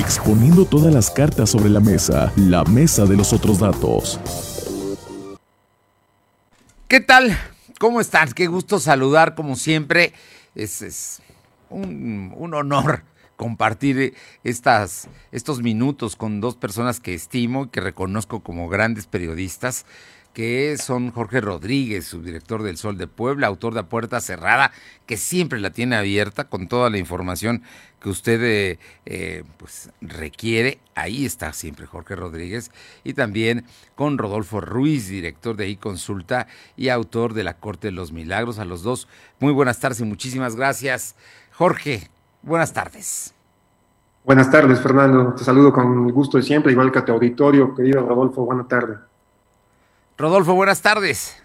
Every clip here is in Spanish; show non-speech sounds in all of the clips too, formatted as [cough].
exponiendo todas las cartas sobre la mesa, la mesa de los otros datos. ¿Qué tal? ¿Cómo están? Qué gusto saludar como siempre. Es, un, un honor compartir estas, estos minutos con dos personas que estimo y que reconozco como grandes periodistas, que son Jorge Rodríguez, subdirector del Sol de Puebla, autor de A Puerta Cerrada, que siempre la tiene abierta con toda la información que usted eh, eh, pues requiere. Ahí está siempre Jorge Rodríguez. Y también con Rodolfo Ruiz, director de iConsulta y autor de La Corte de los Milagros. A los dos, muy buenas tardes y muchísimas gracias. Jorge, Buenas tardes. Buenas tardes, Fernando. Te saludo con gusto de siempre, igual que a tu auditorio, querido Rodolfo. Buenas tardes. Rodolfo, buenas tardes.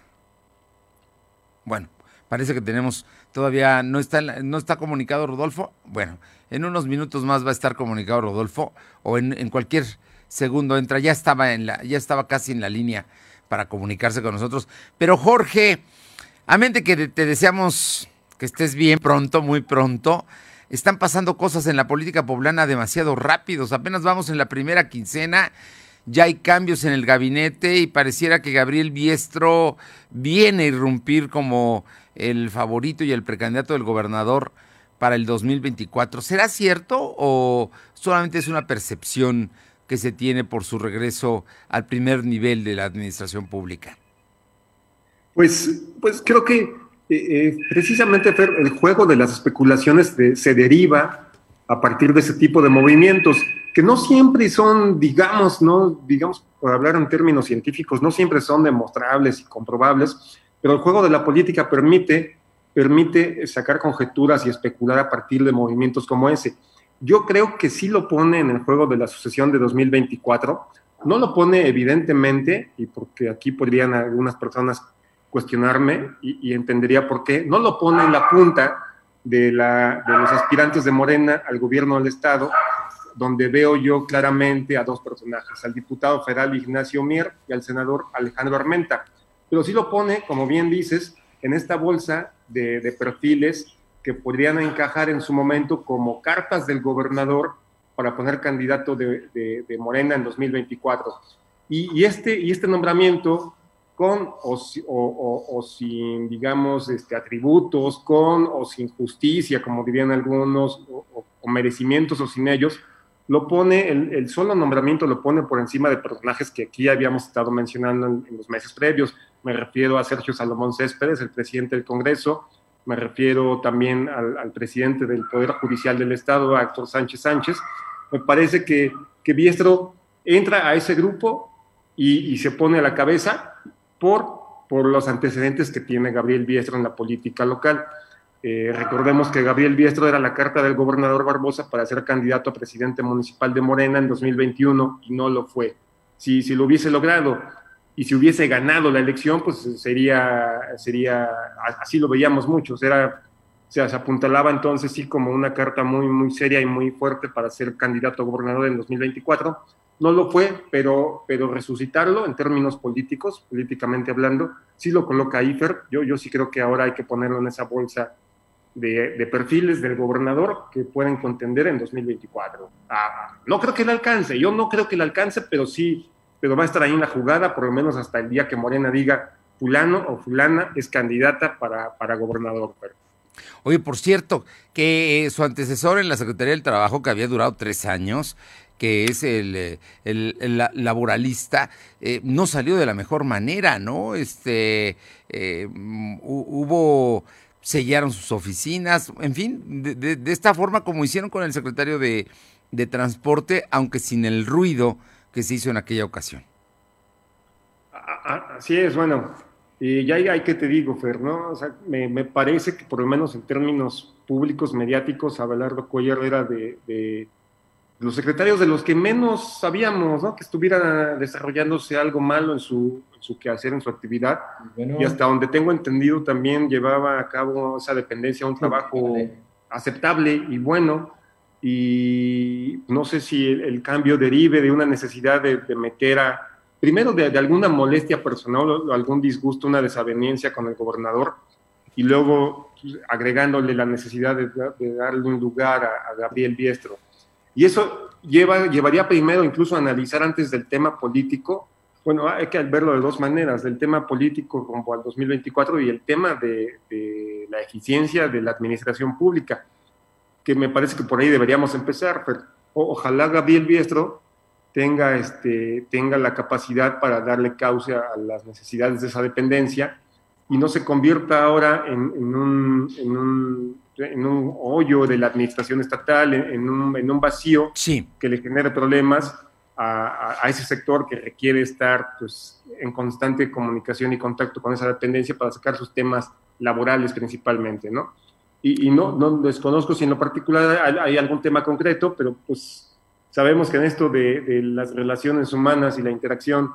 Bueno, parece que tenemos todavía no está no está comunicado Rodolfo. Bueno, en unos minutos más va a estar comunicado Rodolfo o en, cualquier segundo entra. Ya estaba en la ya estaba casi en la línea para comunicarse con nosotros. Pero Jorge, a mente que te deseamos que estés bien pronto, muy pronto están pasando cosas en la política poblana demasiado rápidos. Apenas vamos en la primera quincena, ya hay cambios en el gabinete y pareciera que Gabriel Biestro viene a irrumpir como el favorito y el precandidato del gobernador para el 2024. ¿Será cierto o solamente es una percepción que se tiene por su regreso al primer nivel de la administración pública? Pues, pues creo que eh, eh, precisamente, el juego de las especulaciones se deriva a partir de ese tipo de movimientos, que no siempre son, digamos, no, digamos, por hablar en términos científicos, no siempre son demostrables y comprobables, pero el juego de la política permite, permite sacar conjeturas y especular a partir de movimientos como ese. Yo creo que sí lo pone en el juego de la sucesión de 2024, no lo pone evidentemente, y porque aquí podrían algunas personas cuestionarme y, entendería por qué. No lo pone en la punta de, la, de los aspirantes de Morena al gobierno del Estado, donde veo yo claramente a dos personajes, al diputado federal Ignacio Mier y al senador Alejandro Armenta. Pero sí lo pone, como bien dices, en esta bolsa de, perfiles que podrían encajar en su momento como cartas del gobernador para poner candidato de, de Morena en 2024. Y, y, este, y este nombramiento con o, sin, digamos, este, atributos, con o sin justicia, como dirían algunos, o, merecimientos o sin ellos, lo pone, el, solo nombramiento lo pone por encima de personajes que aquí habíamos estado mencionando en, los meses previos. Me refiero a Sergio Salomón Céspedes, el presidente del Congreso, me refiero también al, presidente del Poder Judicial del Estado, Héctor Sánchez Sánchez. Me parece que, que Biestro entra a ese grupo y, y se pone a la cabeza por, por los antecedentes que tiene Gabriel Biestro en la política local. Eh, recordemos que Gabriel Biestro era la carta del gobernador Barbosa para ser candidato a presidente municipal de Morena en 2021 y no lo fue. Si, si lo hubiese logrado y si hubiese ganado la elección, pues sería, sería así lo veíamos muchos, era, se apuntalaba entonces sí como una carta muy, muy seria y muy fuerte para ser candidato a gobernador en 2024 no lo fue, pero, pero resucitarlo en términos políticos, políticamente hablando, sí lo coloca IFER. Yo, yo sí creo que ahora hay que ponerlo en esa bolsa de, perfiles del gobernador que pueden contender en 2024. Ah, no creo que le alcance, yo no creo que le alcance, pero sí, pero va a estar ahí en la jugada, por lo menos hasta el día que Morena diga fulano o fulana es candidata para, para gobernador. Oye, por cierto, que su antecesor en la Secretaría del Trabajo, que había durado tres años, que es el, eh, el, laboralista, eh, no salió de la mejor manera, ¿no? Este, eh, hubo, sellaron sus oficinas, en fin, de, de, esta forma como hicieron con el secretario de, de Transporte, aunque sin el ruido que se hizo en aquella ocasión. Así es, bueno, y ya hay que te digo, Fer, ¿no? O sea, me, me, parece que por lo menos en términos públicos, mediáticos, Abelardo Cuellar era de los secretarios de los que menos sabíamos, ¿no? Que estuviera desarrollándose algo malo en su, en su quehacer, en su actividad. Y hasta donde tengo entendido también llevaba a cabo esa dependencia, un trabajo aceptable y bueno. Y no sé si el, cambio derive de una necesidad de, meter a, primero de, alguna molestia personal o algún disgusto, una desaveniencia con el gobernador, y luego pues, agregándole la necesidad de, darle un lugar a Gabriel Biestro y eso, lleva, llevaría primero incluso a analizar antes del tema político, bueno, hay que verlo de dos maneras, del tema político como al 2024 y el tema de, la eficiencia de la administración pública, que me parece que por ahí deberíamos empezar. Pero ojalá Gabriel Biestro tenga, este, tenga la capacidad para darle causa a las necesidades de esa dependencia y no se convierta ahora en, un, en un, hoyo de la administración estatal, en, un, en un, vacío que le genere problemas a, a, ese sector que requiere estar pues, en constante comunicación y contacto con esa dependencia para sacar sus temas laborales principalmente, ¿no? Y, y no, no desconozco si en lo particular hay, hay, algún tema concreto, pero pues sabemos que en esto de, de las relaciones humanas y la interacción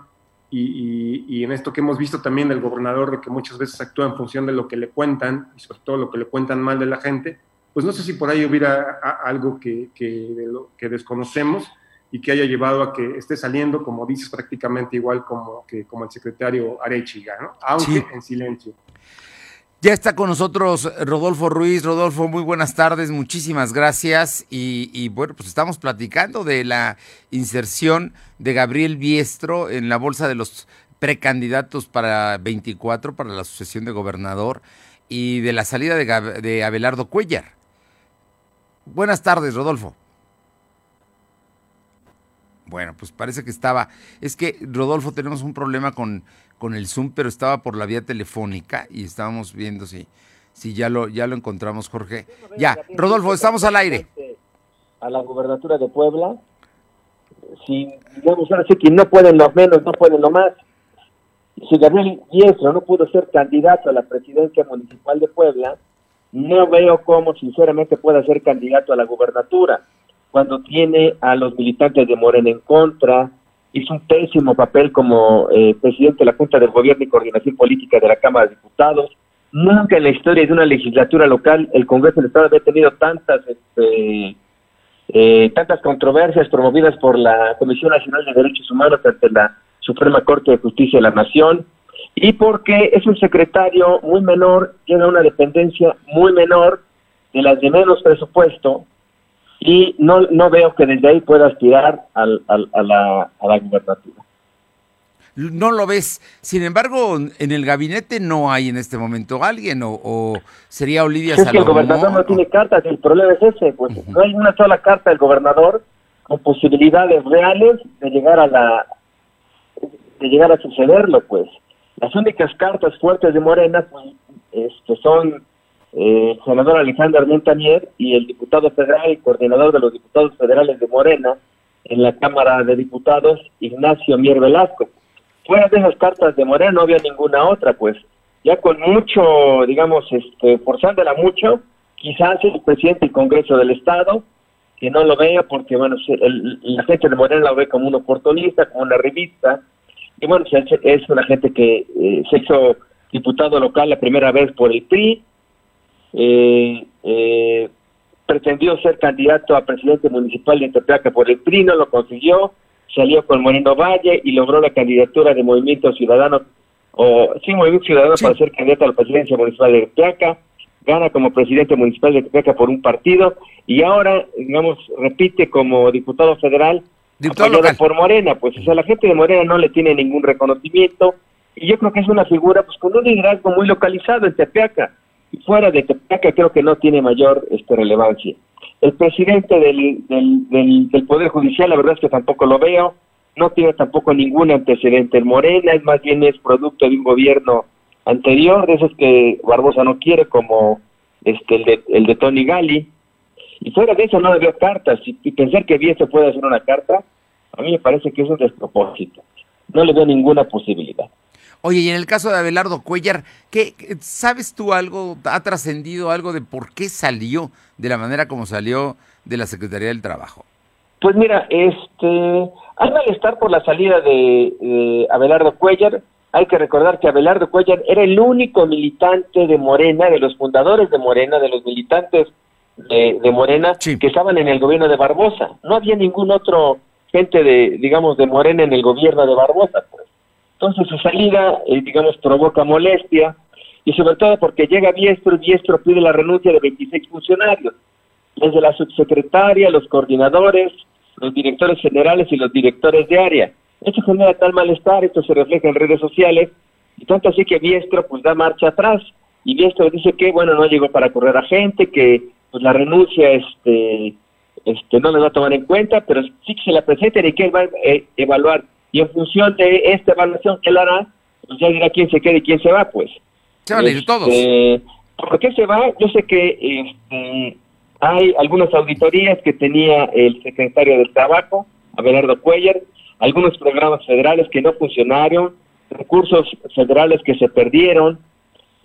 y, y, en esto que hemos visto también del gobernador, de que muchas veces actúa en función de lo que le cuentan, y sobre todo lo que le cuentan mal de la gente, pues no sé si por ahí hubiera algo que, que, de lo, que desconocemos y que haya llevado a que esté saliendo, como dices, prácticamente igual como, que, como el secretario Arechiga, ¿no? aunque en silencio. Ya está con nosotros Rodolfo Ruiz. Rodolfo, muy buenas tardes, muchísimas gracias. Y, bueno, pues estamos platicando de la inserción de Gabriel Biestro en la bolsa de los precandidatos para 24, para la sucesión de gobernador, y de la salida de, de Abelardo Cuellar. Buenas tardes, Rodolfo. Bueno, pues parece que estaba. Es que, Rodolfo, tenemos un problema con con el Zoom, pero estaba por la vía telefónica y estábamos viendo si, si ya lo, ya lo encontramos, Jorge. Ya, Rodolfo, estamos al aire. A la gubernatura de Puebla, si digamos ahora sí que no pueden lo menos, no pueden lo más. Si Gabriel Yesro no pudo ser candidato a la presidencia municipal de Puebla, no veo cómo sinceramente pueda ser candidato a la gubernatura, cuando tiene a los militantes de Morena en contra, hizo un pésimo papel como eh, presidente de la Junta de Gobierno y Coordinación Política de la Cámara de Diputados. Nunca en la historia de una legislatura local el Congreso del Estado había tenido tantas este, eh, tantas controversias promovidas por la Comisión Nacional de Derechos Humanos ante la Suprema Corte de Justicia de la Nación y porque es un secretario muy menor, tiene una dependencia muy menor de las de menos presupuesto y no, no veo que desde ahí pueda aspirar al, a, la, a la gubernatura. No lo ves. Sin embargo, en el gabinete no hay en este momento alguien, o, sería Olivia es que el gobernador no tiene cartas, el problema es ese, pues no hay una sola carta del gobernador con posibilidades reales de llegar a la de llegar a sucederlo, pues. Las únicas cartas fuertes de Morena pues, este, son eh, el senador Alejandro Armentanier y el diputado federal y coordinador de los diputados federales de Morena en la Cámara de Diputados, Ignacio Mier Velasco. Fuera de esas cartas de Morena no había ninguna otra, pues ya con mucho, digamos, este, forzándola mucho, quizás el presidente del Congreso del Estado, que no lo vea porque, bueno, la gente de Morena lo ve como un oportunista, como una revista, y bueno, es una gente que eh, se hizo diputado local la primera vez por el PRI, eh, eh, pretendió ser candidato a presidente municipal de Tepeaca por el PRI, no lo consiguió, salió con Moreno Valle y logró la candidatura de Movimiento Ciudadano, o sí, Movimiento Ciudadano para ser candidato a la presidencia municipal de Tepeaca, gana como presidente municipal de Tepeaca por un partido y ahora, digamos, repite como diputado federal diputado por Morena, pues o sea, la gente de Morena no le tiene ningún reconocimiento y yo creo que es una figura pues con un liderazgo muy localizado en Tepeaca fuera de Tepeaca creo que no tiene mayor este, relevancia. El presidente del, del, Poder Judicial, la verdad es que tampoco lo veo, no tiene tampoco ningún antecedente en Morena, es más bien es producto de un gobierno anterior, de esos que Barbosa no quiere, como este el de, Tony Gali. Y fuera de eso no le veo cartas, y, pensar que bien se puede hacer una carta, a mí me parece que es un despropósito. No le veo ninguna posibilidad. Oye, y en el caso de Abelardo Cuellar, ¿qué, ¿sabes tú algo, ha trascendido algo de por qué salió de la manera como salió de la Secretaría del Trabajo? Pues mira, este, hay malestar por la salida de Abelardo Cuellar. Hay que recordar que Abelardo Cuellar era el único militante de Morena, de los fundadores de Morena, de los militantes de, Morena que estaban en el gobierno de Barbosa. No había ningún otro gente de, digamos, de Morena en el gobierno de Barbosa. Pues. Entonces su salida, eh, digamos, provoca molestia y sobre todo porque llega Diestro y Diestro pide la renuncia de 26 funcionarios, desde la subsecretaria, los coordinadores, los directores generales y los directores de área. Esto genera tal malestar, esto se refleja en redes sociales, y tanto así que Biestro pues da marcha atrás, y Biestro dice que, bueno, no llegó para correr a gente, que pues la renuncia este, este no le va a tomar en cuenta, pero sí que se la presenten y que él va a eh, evaluar. Y en función de esta evaluación que él hará, pues ya dirá quién se queda y quién se va, pues. Se van a ir todos. Este, ¿Por qué se va? Yo sé que este, hay algunas auditorías que tenía el secretario del Trabajo, Abelardo Cuellar, algunos programas federales que no funcionaron, recursos federales que se perdieron,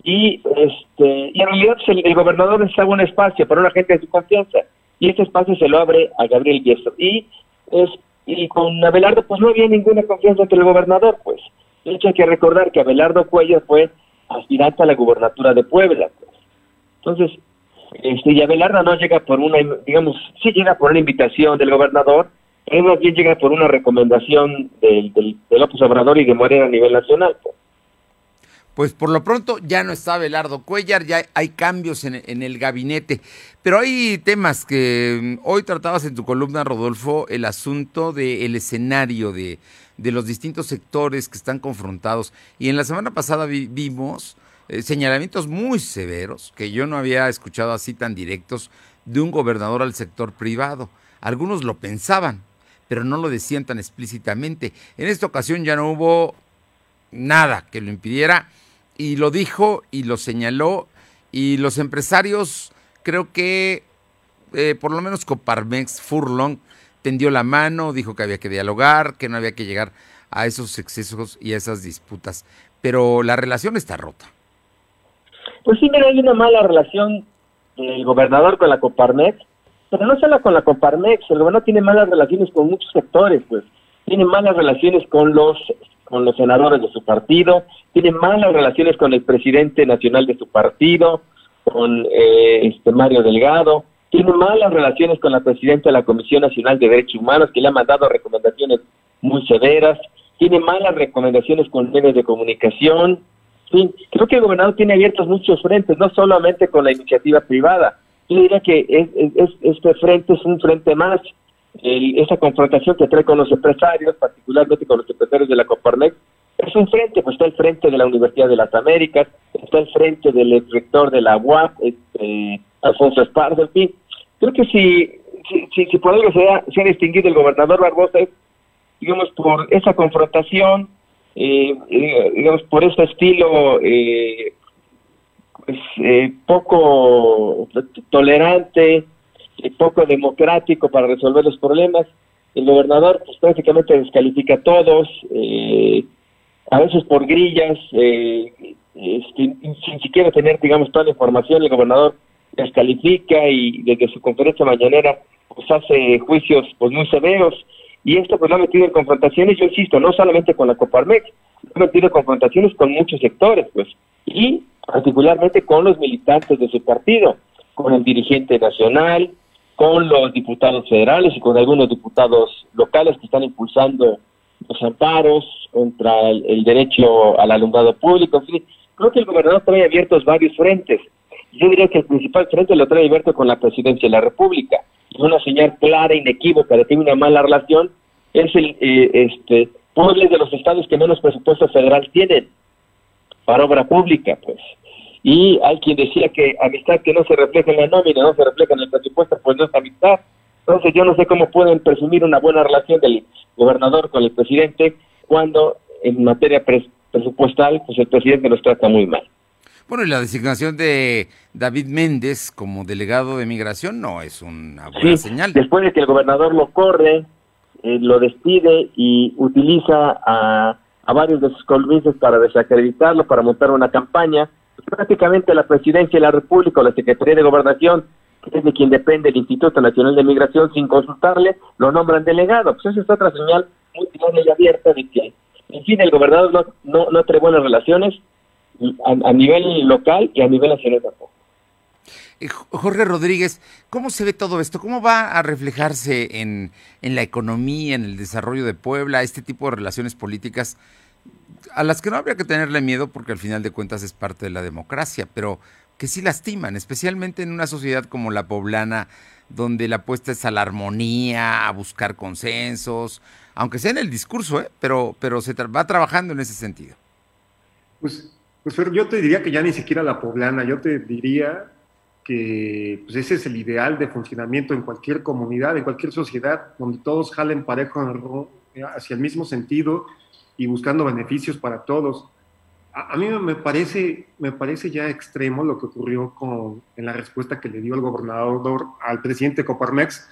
y este y en realidad pues, el, gobernador necesitaba un espacio para una gente de su confianza, y este espacio se lo abre a Gabriel Biestro. Y, es, y con Abelardo pues no había ninguna confianza entre el gobernador, pues. De hecho hay que recordar que Abelardo Cuellar fue aspirante a la gubernatura de Puebla. Pues. Entonces, este, y Abelardo no llega por una, digamos, sí llega por una invitación del gobernador, pero más bien llega por una recomendación del, del, de López Obrador y de Morena a nivel nacional. Pues. Pues por lo pronto ya no está Abelardo Cuellar, ya hay cambios en, el gabinete. Pero hay temas que mm, hoy tratabas en tu columna, Rodolfo, el asunto del escenario de, de, los distintos sectores que están confrontados. Y en la semana pasada vi, vimos eh, señalamientos muy severos, que yo no había escuchado así tan directos, de un gobernador al sector privado. Algunos lo pensaban, pero no lo decían tan explícitamente. En esta ocasión ya no hubo nada que lo impidiera y lo dijo y lo señaló. Y los empresarios creo que eh, por lo menos Coparmex Furlong tendió la mano, dijo que había que dialogar, que no había que llegar a esos excesos y a esas disputas, pero la relación está rota. Pues sí, mira, hay una mala relación del gobernador con la Coparmex, pero no solo con la Coparmex, el gobernador tiene malas relaciones con muchos sectores, pues. Tiene malas relaciones con los con los senadores de su partido, tiene malas relaciones con el presidente nacional de su partido, con eh, este Mario Delgado, tiene malas relaciones con la presidenta de la Comisión Nacional de Derechos Humanos, que le ha mandado recomendaciones muy severas, tiene malas recomendaciones con medios de comunicación, creo que el gobernador tiene abiertos muchos frentes, no solamente con la iniciativa privada. Yo diría que es, este frente es un frente más. El, esa confrontación que trae con los empresarios, particularmente con los empresarios de la Coparmex, es un frente, pues está el frente de la Universidad de las Américas, está el frente del rector de la UAP, este, Alfonso Esparza, en fin. Creo que si, si, si, por algo se ha, distinguido el gobernador Barbosa es, digamos, por esa confrontación, eh, digamos, por ese estilo eh, pues, eh, poco tolerante, y poco democrático para resolver los problemas. El gobernador pues, prácticamente descalifica a todos, a veces por grillas, este, sin siquiera tener, digamos, toda la información, el gobernador descalifica y desde su conferencia mañanera pues hace juicios pues muy severos y esto pues lo ha metido en confrontaciones, yo insisto, no solamente con la Coparmex, lo ha metido en confrontaciones con muchos sectores, pues, y particularmente con los militantes de su partido, con el dirigente nacional, con los diputados federales y con algunos diputados locales que están impulsando los amparos contra el, el derecho al alumbrado público. En fin, creo que el gobernador trae abiertos varios frentes. Yo diría que el principal frente lo trae abierto con la presidencia de la República una señal clara, inequívoca de que hay una mala relación, es el eh, este pueblos de los estados que menos presupuesto federal tienen para obra pública, pues. Y hay quien decía que amistad que no se refleja en la nómina, no se refleja en el presupuesto, pues no es amistad. Entonces yo no sé cómo pueden presumir una buena relación del gobernador con el presidente cuando en materia presupuestal, pues el presidente los trata muy mal. Bueno, y la designación de David Méndez como delegado de migración no es una buena sí, señal. Después de que el gobernador lo corre, eh, lo despide y utiliza a, a varios de sus columnistas para desacreditarlo, para montar una campaña, prácticamente la presidencia de la República o la Secretaría de Gobernación, que es de quien depende el Instituto Nacional de Migración, sin consultarle, lo nombran delegado. Pues eso es otra señal muy clara y abierta de que, en fin, el gobernador no, no, no trae buenas relaciones a, a, nivel local y a nivel nacional tampoco. Eh, Jorge Rodríguez, ¿cómo se ve todo esto? ¿Cómo va a reflejarse en, en la economía, en el desarrollo de Puebla, este tipo de relaciones políticas a las que no habría que tenerle miedo porque al final de cuentas es parte de la democracia, pero que sí lastiman, especialmente en una sociedad como la poblana, donde la apuesta es a la armonía, a buscar consensos, aunque sea en el discurso, ¿eh? pero, pero se va trabajando en ese sentido. Pues, pues yo te diría que ya ni siquiera la poblana, yo te diría que pues ese es el ideal de funcionamiento en cualquier comunidad, en cualquier sociedad, donde todos jalen parejo hacia el mismo sentido y buscando beneficios para todos. A, mí me parece, me parece ya extremo lo que ocurrió con, en la respuesta que le dio el gobernador al presidente Coparmex.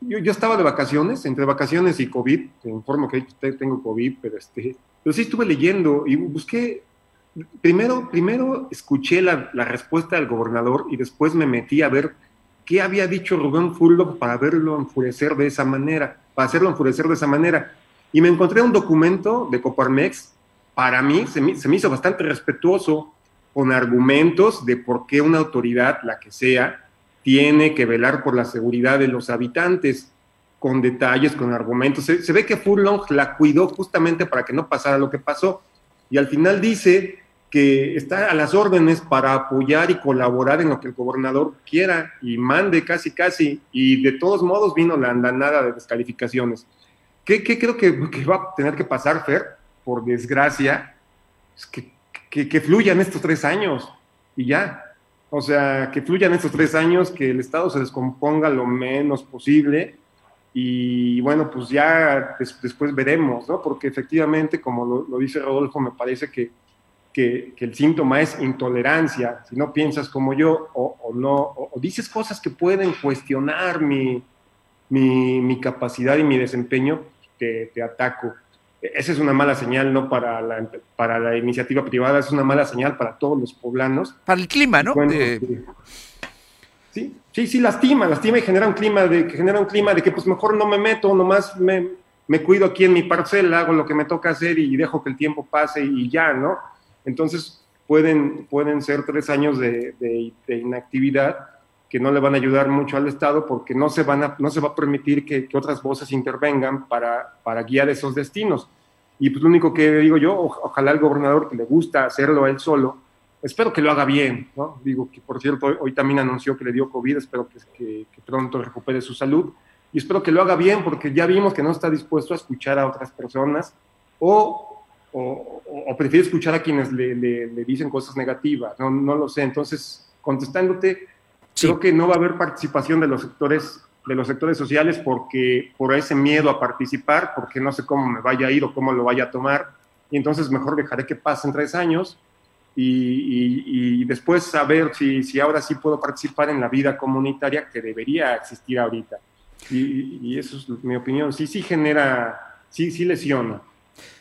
Yo, yo estaba de vacaciones, entre vacaciones y COVID, te informo que tengo COVID, pero, este, pero sí estuve leyendo y busqué primero, primero escuché la, respuesta del gobernador y después me metí a ver qué había dicho Rubén Fullo para verlo enfurecer de esa manera, para hacerlo enfurecer de esa manera. Y me encontré un documento de Coparmex, para mí se me, hizo bastante respetuoso, con argumentos de por qué una autoridad, la que sea, tiene que velar por la seguridad de los habitantes, con detalles, con argumentos. Se, se ve que Furlong la cuidó justamente para que no pasara lo que pasó. Y al final dice que está a las órdenes para apoyar y colaborar en lo que el gobernador quiera y mande casi casi, y de todos modos vino la andanada de descalificaciones. ¿Qué, creo que, va a tener que pasar, Fer? Por desgracia, es que, que, que fluyan estos tres años y ya. O sea, que fluyan estos tres años, que el Estado se descomponga lo menos posible y bueno, pues ya después veremos, ¿no? Porque efectivamente, como lo, dice Rodolfo, me parece que que, el síntoma es intolerancia, si no piensas como yo o, no, o, dices cosas que pueden cuestionar mi, mi, capacidad y mi desempeño, te, te, ataco. Esa es una mala señal, no para la, para la iniciativa privada, es una mala señal para todos los poblanos. Para el clima, ¿no? Sí, sí, sí, lastima, lastima y genera un clima de, que genera un clima de que pues mejor no me meto, nomás me, me cuido aquí en mi parcela, hago lo que me toca hacer y dejo que el tiempo pase y ya, ¿no? Entonces, pueden, pueden ser tres años de, inactividad que no le van a ayudar mucho al Estado porque no se, van a, no se va a permitir que, otras voces intervengan para, para, guiar esos destinos. Y pues lo único que digo yo, ojalá el gobernador que le gusta hacerlo a él solo, espero que lo haga bien, ¿no? Digo que por cierto hoy, también anunció que le dio COVID, espero que, que, que, pronto recupere su salud y espero que lo haga bien porque ya vimos que no está dispuesto a escuchar a otras personas o o, prefiere escuchar a quienes le, dicen cosas negativas, no, no lo sé. Entonces, contestándote, creo que no va a haber participación de los sectores de los sectores sociales porque por ese miedo a participar, porque no sé cómo me vaya a ir o cómo lo vaya a tomar, y entonces mejor dejaré que pasen tres años y, después saber si, si ahora sí puedo participar en la vida comunitaria que debería existir ahorita. Y, y eso es mi opinión. Sí, sí genera, sí, sí lesiona.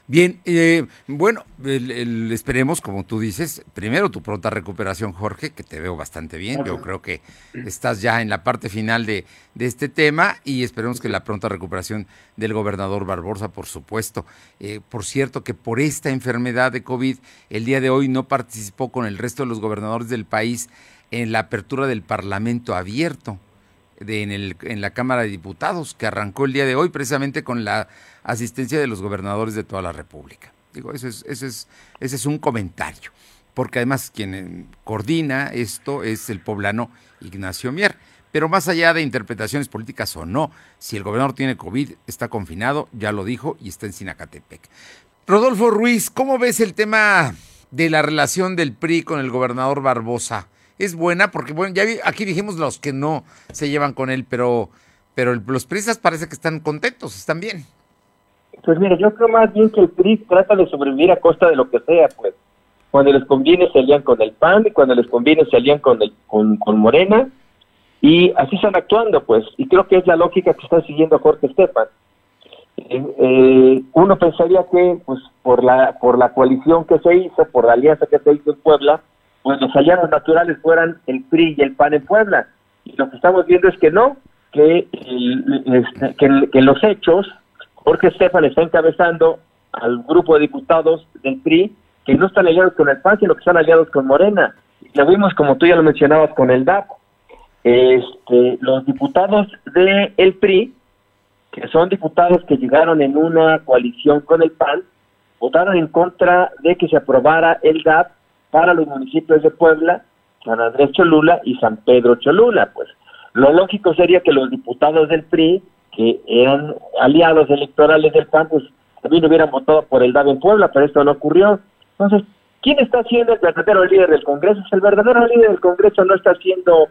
Bien, eh, bueno, esperemos, como tú dices, primero tu pronta recuperación, Jorge, que te veo bastante bien. Yo creo que estás ya en la parte final de, este tema y esperemos que la pronta recuperación del gobernador Barbosa, por supuesto. Eh, por cierto, que por esta enfermedad de COVID, el día de hoy no participó con el resto de los gobernadores del país en la apertura del Parlamento abierto en, el, en la Cámara de Diputados, que arrancó el día de hoy precisamente con la asistencia de los gobernadores de toda la República. Digo, ese es, ese es, ese es un comentario, porque además quien eh, coordina esto es el poblano Ignacio Mier. Pero más allá de interpretaciones políticas o no, si el gobernador tiene COVID, está confinado, ya lo dijo, y está en Sinacatepec. Rodolfo Ruiz, ¿cómo ves el tema de la relación del PRI con el gobernador Barbosa? Es buena porque, bueno, ya aquí dijimos los que no se llevan con él, pero, pero los prisas parece que están contentos, están bien. Pues mire, yo creo más bien que el PRI trata de sobrevivir a costa de lo que sea, pues. Cuando les conviene se alían con el PAN y cuando les conviene se alían con, el, con, Morena y así están actuando, pues. Y creo que es la lógica que está siguiendo Jorge Estefan. Eh, eh, uno pensaría que, pues, por la, por la coalición que se hizo, por la alianza que se hizo en Puebla, pues los aliados naturales fueran el PRI y el PAN en Puebla. Y lo que estamos viendo es que no, que, este, que, los hechos, Jorge Estefan está encabezando al grupo de diputados del PRI que no están aliados con el PAN, sino que están aliados con Morena. Lo vimos, como tú ya lo mencionabas, con el DAP. Este, los diputados del el PRI, que son diputados que llegaron en una coalición con el PAN, votaron en contra de que se aprobara el DAP para los municipios de Puebla San Andrés Cholula y San Pedro Cholula, pues. Lo lógico sería que los diputados del PRI, que eran aliados electorales del PAN, pues también hubieran votado por el DAB en Puebla, pero esto no ocurrió. Entonces, ¿quién está siendo el verdadero líder del Congreso? el verdadero líder del Congreso no está siendo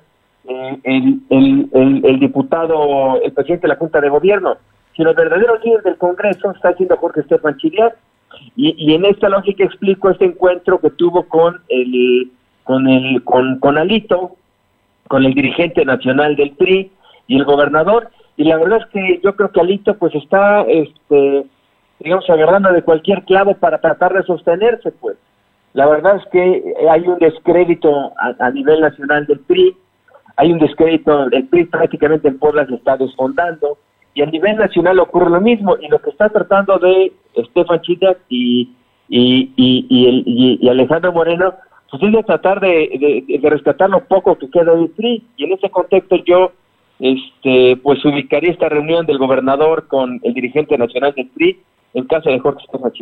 eh, el, diputado, el presidente de la Junta de Gobierno, sino el verdadero líder del Congreso está siendo Jorge Estefan Chiliar. Y, y en esta lógica explico este encuentro que tuvo con el con el con, con Alito, con el dirigente nacional del PRI y el gobernador. Y la verdad es que yo creo que Alito pues está, este, digamos, agarrando de cualquier clavo para tratar de sostenerse, pues. La verdad es que hay un descrédito a, nivel nacional del PRI, hay un descrédito, el PRI prácticamente en Puebla se está desfondando, y a nivel nacional ocurre lo mismo, y lo que está tratando de Estefan Chitak y, y, y, y, y Alejandro Moreno pues es de tratar de, de, rescatar lo poco que queda del PRI. Y en ese contexto yo este pues ubicaría esta reunión del gobernador con el dirigente nacional del PRI en caso de Jorge Estefan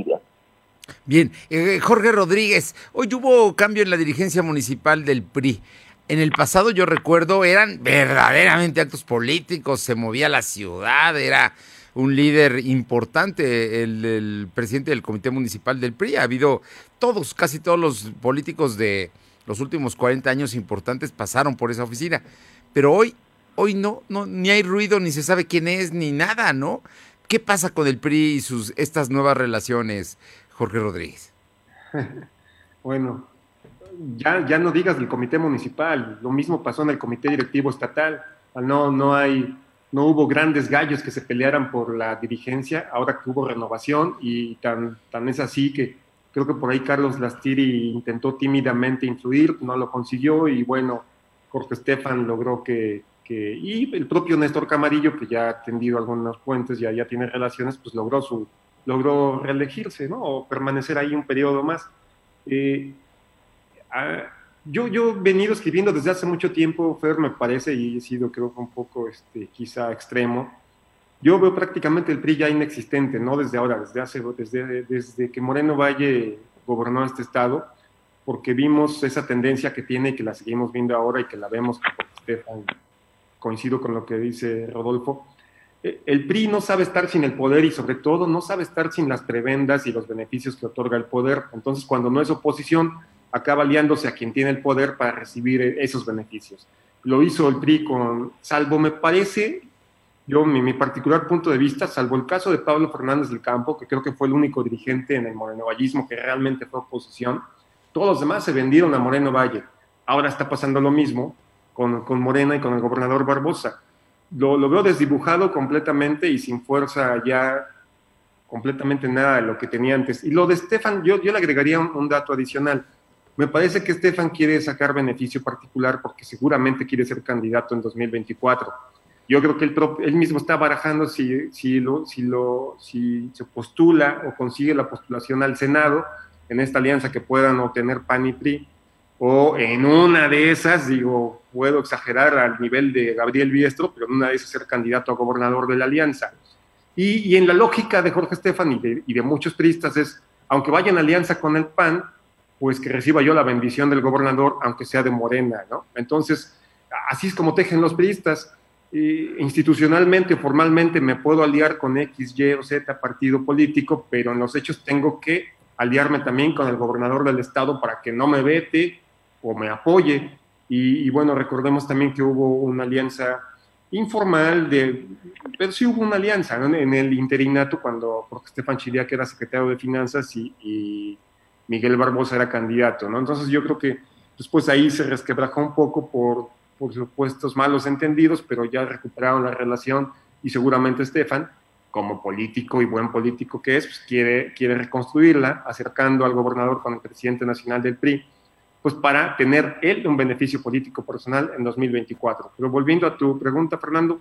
Bien, eh, Jorge Rodríguez, hoy hubo cambio en la dirigencia municipal del PRI. En el pasado yo recuerdo eran verdaderamente actos políticos, se movía la ciudad, era un líder importante, el, presidente del comité municipal del PRI. Ha habido todos, casi todos los políticos de los últimos 40 años importantes pasaron por esa oficina. Pero hoy, hoy no, no, ni hay ruido, ni se sabe quién es, ni nada, ¿no? ¿Qué pasa con el PRI y sus, estas nuevas relaciones, Jorge Rodríguez? [laughs] Bueno, ya, ya no digas del comité municipal, lo mismo pasó en el comité directivo estatal. No, no hay no hubo grandes gallos que se pelearan por la dirigencia, ahora que hubo renovación y tan, tan es así que creo que por ahí Carlos Lastiri intentó tímidamente influir, no lo consiguió y bueno, Jorge Estefan logró que, y el propio Néstor Camarillo, que ya ha tendido algunos puentes, ya, ya tiene relaciones, pues logró su, logró reelegirse, ¿no? O permanecer ahí un periodo más. Eh, yo, yo he venido escribiendo desde hace mucho tiempo, Fer, me parece, y he sido creo un poco este, quizá extremo. Yo veo prácticamente el PRI ya inexistente, no desde ahora, desde, hace, desde, desde que Moreno Valle gobernó este estado, porque vimos esa tendencia que tiene y que la seguimos viendo ahora y que la vemos, Estefan, coincido con lo que dice Rodolfo. E, el PRI no sabe estar sin el poder y sobre todo no sabe estar sin las prebendas y los beneficios que otorga el poder. Entonces, cuando no es oposición, acaba aliándose a quien tiene el poder para recibir esos beneficios. Lo hizo el PRI con, salvo me parece, yo mi, mi particular punto de vista, salvo el caso de Pablo Fernández del Campo, que creo que fue el único dirigente en el morenovallismo que realmente fue oposición, todos los demás se vendieron a Moreno Valle. Ahora está pasando lo mismo con, con Morena y con el gobernador Barbosa. Lo, lo, veo desdibujado completamente y sin fuerza ya completamente nada de lo que tenía antes. Y lo de Estefan, yo, yo le agregaría un, un dato adicional. Me parece que Estefan quiere sacar beneficio particular porque seguramente quiere ser candidato en 2024. Yo creo que él, mismo está barajando si, si, lo, si, lo, si se postula o consigue la postulación al Senado en esta alianza que puedan obtener PAN y PRI, o en una de esas, digo, puedo exagerar al nivel de Gabriel Biestro, pero en una de esas ser candidato a gobernador de la alianza. Y, en la lógica de Jorge Estefan y de, y de muchos priistas es, aunque vaya en alianza con el PAN, pues que reciba yo la bendición del gobernador, aunque sea de Morena, ¿no? Entonces, así es como tejen los priistas. institucionalmente o formalmente me puedo aliar con X, Y o Z partido político, pero en los hechos tengo que aliarme también con el gobernador del estado para que no me vete o me apoye. Y, bueno, recordemos también que hubo una alianza informal, de, pero sí hubo una alianza en el interinato cuando Jorge Estefan Chiliac era secretario de Finanzas y Miguel Barbosa era candidato, ¿no? Entonces yo creo que después ahí se resquebrajó un poco por, por supuestos malos entendidos, pero ya recuperaron la relación y seguramente Estefan, como político y buen político que es, pues quiere, quiere reconstruirla, acercando al gobernador con el presidente nacional del PRI, pues para tener él un beneficio político personal en 2024. Pero volviendo a tu pregunta, Fernando,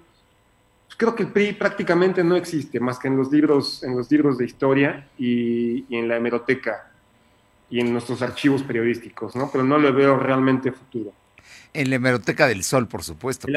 pues creo que el PRI prácticamente no existe más que en los libros, en los libros de historia y en la hemeroteca y en nuestros archivos periodísticos, ¿no? Pero no le veo realmente futuro. En la Hemeroteca del Sol, por supuesto. te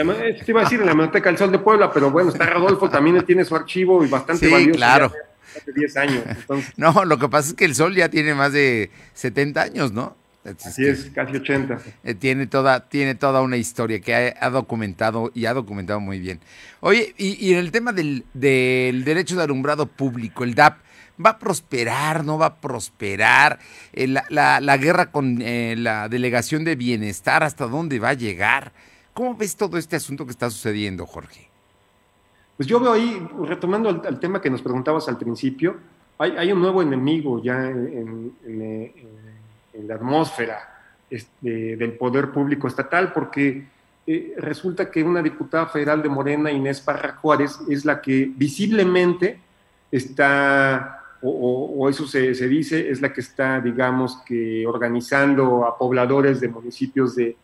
iba a decir en la Hemeroteca del Sol de Puebla, pero bueno, está Rodolfo, también tiene su archivo y bastante sí, valioso. claro. Hace 10 años. [laughs] No, lo que pasa es que el Sol ya tiene más de 70 años, ¿no? Así es, casi 80. Eh, tiene, toda, tiene toda una historia que ha, documentado y ha documentado muy bien. Oye, y, en el tema del, derecho de alumbrado público, el DAP, ¿va a prosperar, no va a prosperar? Eh, la, guerra con eh, la delegación de bienestar, ¿hasta dónde va a llegar? ¿Cómo ves todo este asunto que está sucediendo, Jorge? Pues yo veo ahí, retomando el, tema que nos preguntabas al principio, hay, un nuevo enemigo ya en en la atmósfera este, del poder público estatal, porque eh, resulta que una diputada federal de Morena, Inés Parra Juárez, es la que visiblemente está, o, eso se, dice, es la que está, digamos, que organizando a pobladores de municipios de...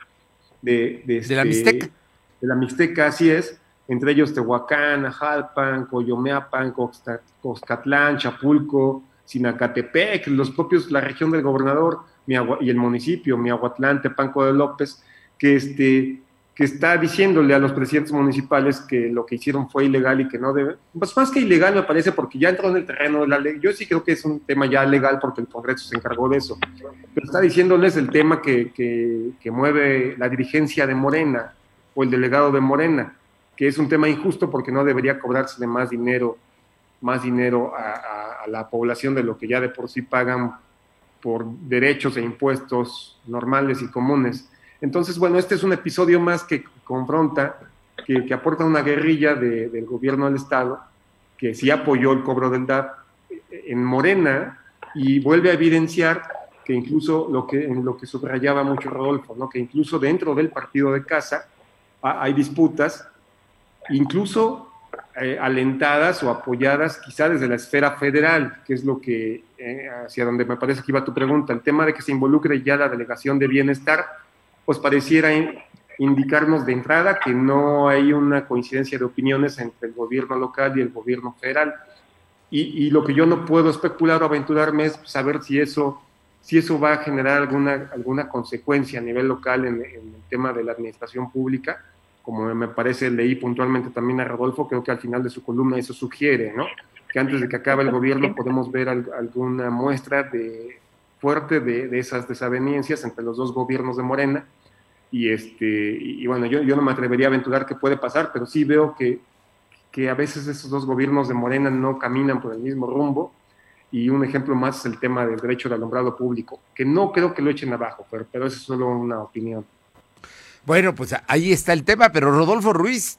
De, de, la este, Mixteca. De la Mixteca, así es, entre ellos Tehuacán, Ajalpan, Coyomeapan, Coscatlán, Chapulco, Sinacatepec, los propios, la región del gobernador, y el municipio, Miahuatlán, Tepanco de López, que, este, que está diciéndole a los presidentes municipales que lo que hicieron fue ilegal y que no debe, pues más que ilegal me parece porque ya entró en el terreno de la ley, yo sí creo que es un tema ya legal porque el Congreso se encargó de eso, pero está diciéndoles el tema que, que, mueve la dirigencia de Morena o el delegado de Morena, que es un tema injusto porque no debería cobrársele más dinero más dinero a, a, la población de lo que ya de por sí pagan por derechos e impuestos normales y comunes. Entonces, bueno, este es un episodio más que confronta, que, aporta una guerrilla del gobierno del Estado, que sí apoyó el cobro del DAP en Morena y vuelve a evidenciar que incluso lo que, en lo que subrayaba mucho Rodolfo, ¿no? que incluso dentro del partido de casa hay disputas, incluso eh, alentadas o apoyadas quizá desde la esfera federal, que es lo que, eh, hacia donde me parece que iba tu pregunta, el tema de que se involucre ya la delegación de bienestar, pues pareciera indicarnos de entrada que no hay una coincidencia de opiniones entre el gobierno local y el gobierno federal. Y, lo que yo no puedo especular o aventurarme es saber si eso, si eso va a generar alguna, alguna consecuencia a nivel local en el tema de la administración pública como me parece leí puntualmente también a Rodolfo, creo que al final de su columna eso sugiere, ¿no? Que antes de que acabe el gobierno podemos ver alguna muestra de fuerte de, esas desavenencias entre los dos gobiernos de Morena. Y, este, y bueno, yo, yo no me atrevería a aventurar qué puede pasar, pero sí veo que, que a veces esos dos gobiernos de Morena no caminan por el mismo rumbo. Y un ejemplo más es el tema del derecho de alumbrado público, que no creo que lo echen abajo, pero, pero es solo una opinión. Bueno, pues ahí está el tema, pero Rodolfo Ruiz,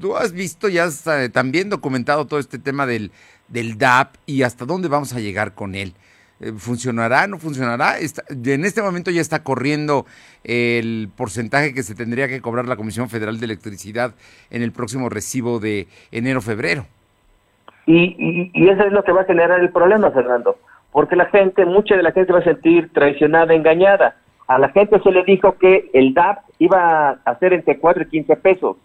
tú, has visto, ya eh, también documentado todo este tema del, del DAP y hasta dónde vamos a llegar con él. Eh, ¿Funcionará? ¿No funcionará? en este momento ya está corriendo el porcentaje que se tendría que cobrar la Comisión Federal de Electricidad en el próximo recibo de enero-febrero. Y, y, eso es lo que va a generar el problema, Fernando, porque la gente, mucha de la gente va a sentir traicionada, engañada a la gente se le dijo que el DAP iba a ser entre 4 y 15 pesos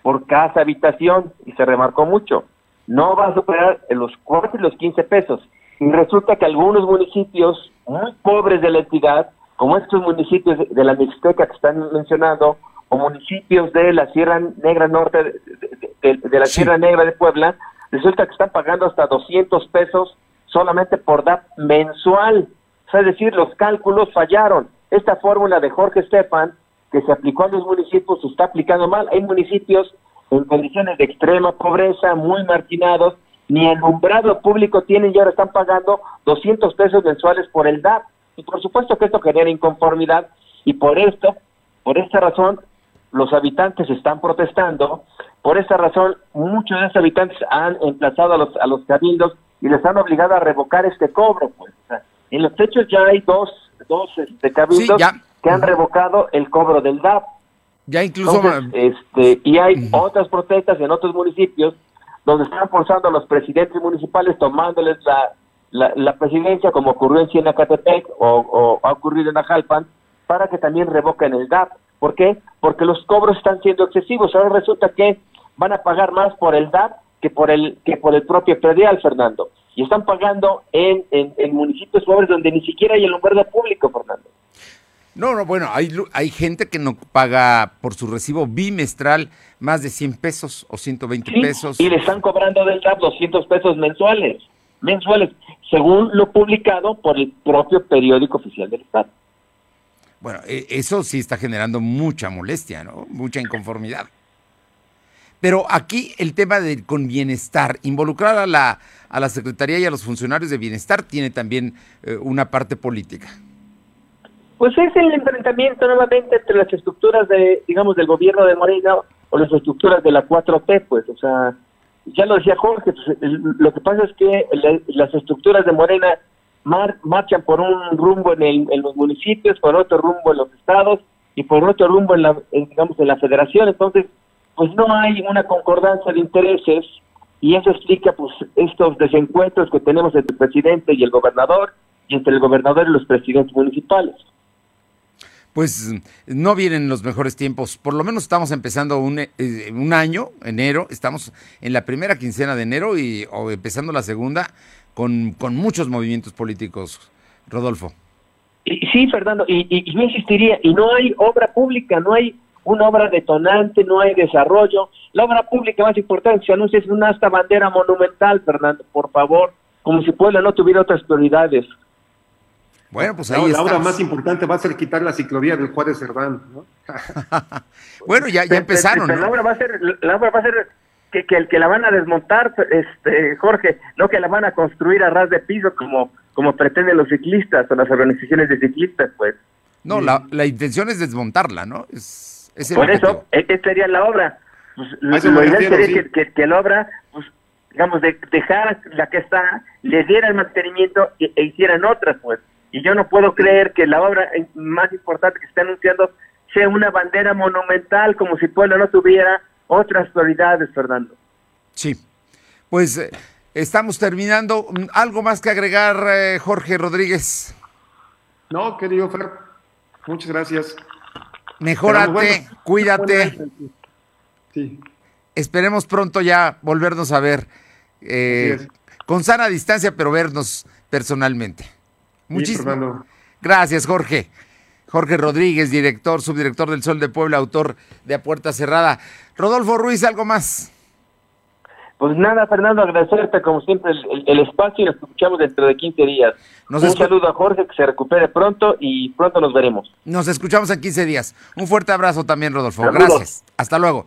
por casa habitación y se remarcó mucho. No va a superar los 4 y los 15 pesos. Y resulta que algunos municipios muy pobres de la entidad, como estos municipios de la Mixteca que están mencionando, o municipios de la Sierra Negra Norte, de, la Sierra Negra de Puebla, resulta que están pagando hasta 200 pesos solamente por DAP mensual. es decir, los cálculos fallaron esta fórmula de Jorge Estefan, que se aplicó a los municipios, se está aplicando mal. Hay municipios en condiciones de extrema pobreza, muy marginados, ni el umbrado público tienen y ahora están pagando 200 pesos mensuales por el DAP. Y por supuesto que esto genera inconformidad y por esto, por esta razón, los habitantes están protestando. Por esta razón, muchos de esos habitantes han emplazado a los, a los cabildos y les han obligado a revocar este cobro. Pues. en los hechos ya hay dos dos este, cabildos que han revocado el cobro del DAP. Ya incluso... este, y hay otras protestas en otros municipios donde están forzando a los presidentes municipales tomándoles la, la, presidencia, como ocurrió en Sienacatepec o, o ha ocurrido en Ajalpan, para que también revoquen el DAP. ¿Por qué? Porque los cobros están siendo excesivos. Ahora resulta que van a pagar más por el DAP que por el que por el propio predial, Fernando y están pagando en, en, municipios pobres donde ni siquiera hay el alumbrado público, Fernando. No, no, bueno, hay, hay gente que no paga por su recibo bimestral más de 100 pesos o 120 pesos. Y le están cobrando del TAP 200 pesos mensuales, mensuales, según lo publicado por el propio periódico oficial del Estado. Bueno, e, eso sí está generando mucha molestia, ¿no? Mucha inconformidad. Pero aquí el tema de con bienestar, involucrar a la, a la Secretaría y a los funcionarios de bienestar tiene también eh, una parte política. Pues es el enfrentamiento nuevamente entre las estructuras de, digamos, del gobierno de Morena o las estructuras de la 4T, pues, o sea, ya lo decía Jorge, pues, lo que pasa es que las estructuras de Morena marchan por un rumbo en, los municipios, por otro rumbo en los estados y por otro rumbo en la, digamos, en la federación, entonces, pues no hay una concordancia de intereses y eso explica pues estos desencuentros que tenemos entre el presidente y el gobernador y entre el gobernador y los presidentes municipales pues no vienen los mejores tiempos. Por lo menos estamos empezando un, eh, un año, enero, estamos en la primera quincena de enero y o empezando la segunda con, con muchos movimientos políticos. Rodolfo. Sí, Fernando, y, y, insistiría, y no hay obra pública, no hay una obra detonante, no hay desarrollo. La obra pública más importante se anuncia es una hasta bandera monumental, Fernando, por favor, como si Puebla no tuviera otras prioridades. Bueno, pues ahí La obra más importante va a ser quitar la ciclovía del Juárez Cerdán, ¿no? [laughs] bueno, ya, ya empezaron. la obra va a ser, la obra va a ser que, que, el que la van a desmontar, este Jorge, no que la van a construir a ras de piso como, como pretenden los ciclistas o las organizaciones de ciclistas, pues. No, la, la intención es desmontarla, ¿no? Es, Por eso, esta sería la obra. Pues, lo ideal sería que, que, la obra, pues, digamos, de, dejar la que está, le diera el mantenimiento e, e hicieran otras, pues y yo no puedo creer que la obra más importante que está anunciando sea una bandera monumental, como si Puebla no tuviera otras prioridades, Fernando. Sí, pues eh, estamos terminando. ¿Algo más que agregar, eh, Jorge Rodríguez? No, querido Fer, muchas gracias. Mejórate, cuídate. Sí. Esperemos pronto ya volvernos a ver. Eh, con sana distancia, pero vernos personalmente. Muchísimas gracias, Jorge. Jorge Rodríguez, director, subdirector del Sol de Puebla, autor de A Puerta Cerrada. Rodolfo Ruiz, ¿algo más? Pues nada, Fernando, agradecerte como siempre el, espacio y nos escuchamos dentro de 15 días. Un saludo a Jorge, que se recupere pronto y pronto nos veremos. Nos escuchamos en 15 días. Un fuerte abrazo también, Rodolfo. Gracias. Hasta luego.